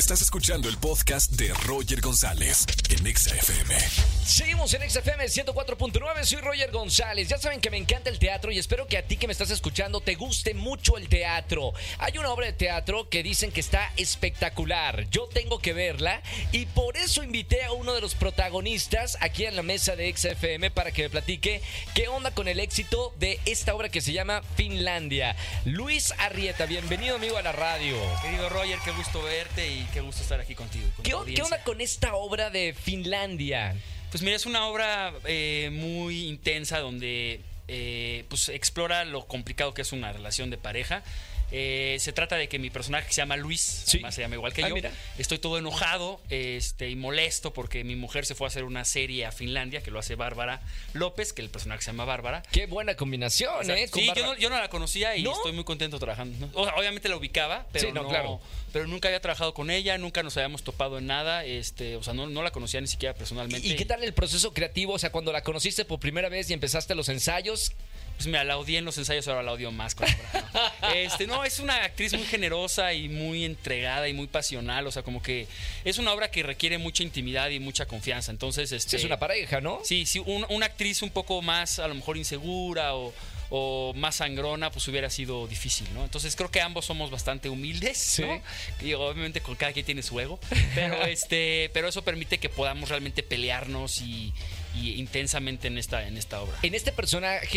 Estás escuchando el podcast de Roger González en Exa FM. Seguimos en XFM 104.9, soy Roger González. Ya saben que me encanta el teatro y espero que a ti que me estás escuchando te guste mucho el teatro. Hay una obra de teatro que dicen que está espectacular. Yo tengo que verla y por eso invité a uno de los protagonistas aquí en la mesa de XFM para que me platique qué onda con el éxito de esta obra que se llama Finlandia. Luis Arrieta, bienvenido amigo a la radio. Querido Roger, qué gusto verte y qué gusto estar aquí contigo. con ¿Qué, onda con esta obra de Finlandia? Pues mira, es una obra eh, muy intensa donde eh, pues explora lo complicado que es una relación de pareja. Eh, se trata de que mi personaje que se llama Luis, Sí. además se llama igual que Ah, yo, mira. estoy todo enojado este, y molesto porque mi mujer se fue a hacer una serie a Finlandia que lo hace Bárbara López, que el personaje se llama Bárbara. Qué buena combinación, ¿eh? Sí, yo no, yo no la conocía y ¿No? estoy muy contento trabajando. ¿no? O sea, obviamente la ubicaba, pero, Sí, no, no, claro. pero nunca había trabajado con ella, nunca nos habíamos topado en nada, este, o sea, no, no la conocía ni siquiera personalmente. ¿Y qué tal el proceso creativo? O sea, cuando la conociste por primera vez y empezaste los ensayos, Pues mira, la odié en los ensayos, ahora la odio más. con la obra, ¿no? Este, no, es una actriz muy generosa y muy entregada y muy pasional, o sea, como que es una obra que requiere mucha intimidad y mucha confianza, entonces, este... es una pareja, ¿no? Sí, sí, un- una actriz un poco más, a lo mejor insegura o, o más sangrona, pues hubiera sido difícil, ¿no? Entonces creo que ambos somos bastante humildes. ¿no? Y obviamente con cada quien tiene su ego, pero este, pero eso permite que podamos realmente pelearnos y, y intensamente en esta, en esta obra. En este personaje,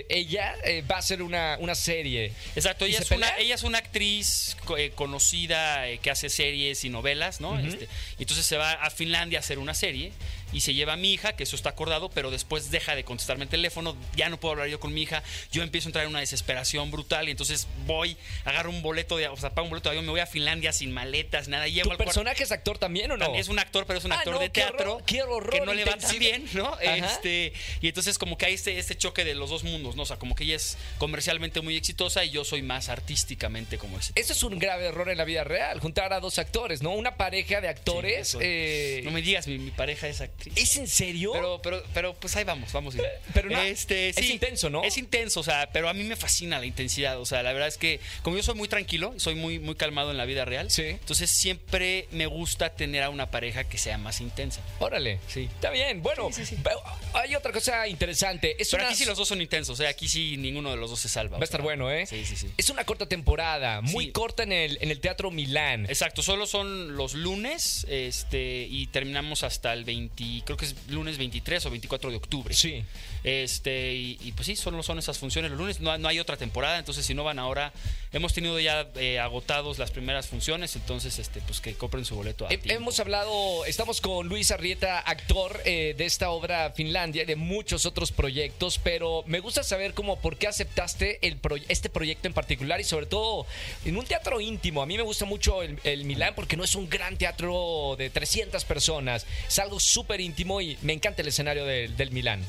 eh, ella eh, va a ser una, una serie. Exacto, ¿Y ella es, una, ella es una actriz eh, conocida que hace series y novelas, ¿no? Este, y entonces se va a Finlandia a hacer una serie y se lleva a mi hija, que eso está acordado, pero después deja de contestarme el teléfono, ya no puedo hablar yo con mi hija, yo empiezo a entrar en una desesperación brutal y entonces voy, agarro un boleto de, o sea, pago un boleto de avión, me voy a Finlandia sin maletas, nada, llego ¿Tu personaje es actor también o no? también es un actor, pero es un Ah, actor no, de qué teatro horror, qué horror, que no le va tan intensidad. Bien, ¿no? Ajá. Este, y entonces como que hay este, este choque de los dos mundos, ¿no? O sea, como que ella es comercialmente muy exitosa y yo soy más artísticamente como exitoso. Eso es un grave error en la vida real, juntar a dos actores, ¿no? Una pareja de actores. Sí, eh, No me digas, mi, mi pareja es actriz. ¿Es en serio? Pero, pero, pero, pues ahí vamos, vamos. Pero no, este, es sí, intenso, ¿no? Es intenso, o sea, pero a mí me fascina la intensidad. O sea, la verdad es que, como yo soy muy tranquilo, soy muy, muy calmado en la vida real. Sí. Entonces siempre me gusta tener a una pareja que sea más intensa. Órale. Sí. Está bien. Bueno, pero hay otra cosa interesante. Es Pero una- aquí sí los dos son intensos, o sea, aquí sí ninguno de los dos se salva. Va a estar bueno, ¿eh? Sí, sí, sí. Es una corta temporada, muy Sí. corta en el, en el Teatro Milán. Exacto, solo son los lunes este, y terminamos hasta el 20, creo que es lunes 23 o 24 de octubre. Sí. Este, y, y pues sí, solo son esas funciones los lunes, no, no hay otra temporada, entonces si no van ahora, hemos tenido ya eh, agotados las primeras funciones, entonces este, pues que compren su boleto a He- tiempo. Hemos hablado, estamos con Luis Arrieta, actor eh, de esta obra Finlandia y de muchos otros proyectos, pero me gusta saber cómo por qué aceptaste el proy- este proyecto en particular y sobre todo en un teatro íntimo. A mí me gusta mucho el, el Milán porque no es un gran teatro de 300 personas, es algo súper íntimo y me encanta el escenario del, del Milán.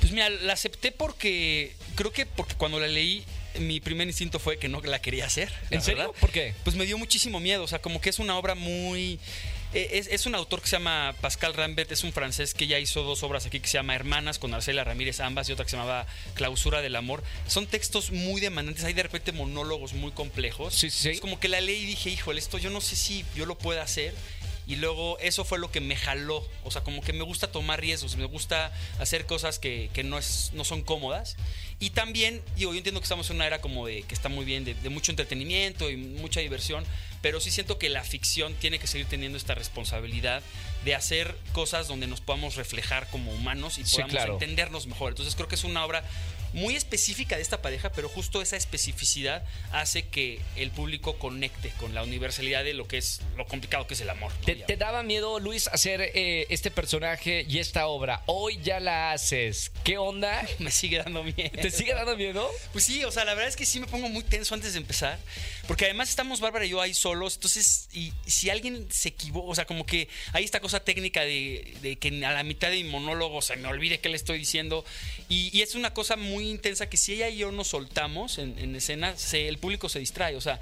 Pues mira, la acepté porque creo que porque cuando la leí mi primer instinto fue que no la quería hacer. ¿En serio? verdad. ¿Por qué? Pues me dio muchísimo miedo, o sea, como que es una obra muy... eh, Es, es un autor que se llama Pascal Rambert, es un francés que ya hizo dos obras aquí que se llama Hermanas con Arcelia Ramírez ambas y otra que se llamaba Clausura del Amor. Son textos muy demandantes, hay de repente monólogos muy complejos. Sí. Es como que la leí y dije, híjole, esto yo no sé si yo lo pueda hacer. Y luego eso fue lo que me jaló. O sea, como que me gusta tomar riesgos, me gusta hacer cosas que, que no, es, no son cómodas. Y también, digo, yo entiendo que estamos en una era como de que está muy bien, de, de mucho entretenimiento y mucha diversión, pero sí siento que la ficción tiene que seguir teniendo esta responsabilidad de hacer cosas donde nos podamos reflejar como humanos y Sí, podamos claro. entendernos mejor. Entonces creo que es una obra muy específica de esta pareja, pero justo esa especificidad hace que el público conecte con la universalidad de lo que es lo complicado que es el amor. ¿no? ¿Te, daba miedo, Luis, hacer eh, este personaje y esta obra? Hoy ya la haces. ¿Qué onda? Me sigue dando miedo. ¿Te sigue dando miedo? Pues sí, o sea, la verdad es que sí me pongo muy tenso antes de empezar, porque además estamos Bárbara y yo ahí solos, entonces, y si alguien se equivoca, o sea, como que hay esta cosa técnica de, de que a la mitad de mi monólogo se me olvide qué le estoy diciendo, y, y es una cosa muy intensa que si ella y yo nos soltamos en, en escena, se- el público se distrae, o sea,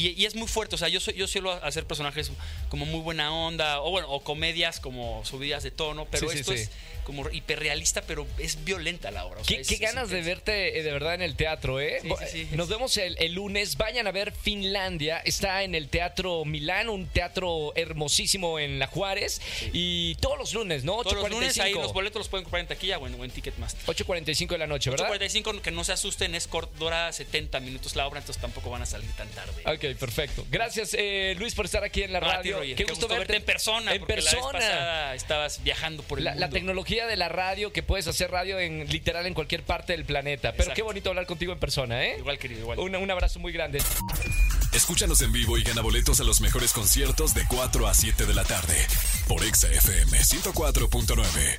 y Y, es muy fuerte, o sea, yo, soy, yo suelo hacer personajes como muy buena onda, o bueno, o comedias como subidas de tono, pero Sí, sí, esto sí. es como hiperrealista, pero es violenta la obra. o sea, Qué, es- qué es ganas de intensa. verte eh, de verdad en el teatro, ¿eh? Sí, sí, sí. Nos vemos el, el lunes. Vayan a ver Finlandia. Está en el Teatro Milán, un teatro hermosísimo en La Juárez. Y todos los lunes, ¿no? Todos los lunes ahí 8.45. los boletos los pueden comprar en taquilla o en, o en Ticketmaster. 8.45 de la noche, ¿verdad? 8.45, que no se asusten, es dura 70 minutos la obra, entonces tampoco van a salir tan tarde. Ok, perfecto. Gracias, eh, Luis, por estar aquí en la No, a ti, radio. Roger, Qué qué gusto, verte en persona, En la vez persona. pasada estabas viajando por el La, la tecnología de la radio, que puedes hacer radio en literal en cualquier parte del planeta. Pero Exacto. qué bonito hablar contigo en persona, ¿eh? Igual, querido, igual. Un, un abrazo muy grande. Escúchanos en vivo y gana boletos a los mejores conciertos de 4 a 7 de la tarde por Exa FM 104.9.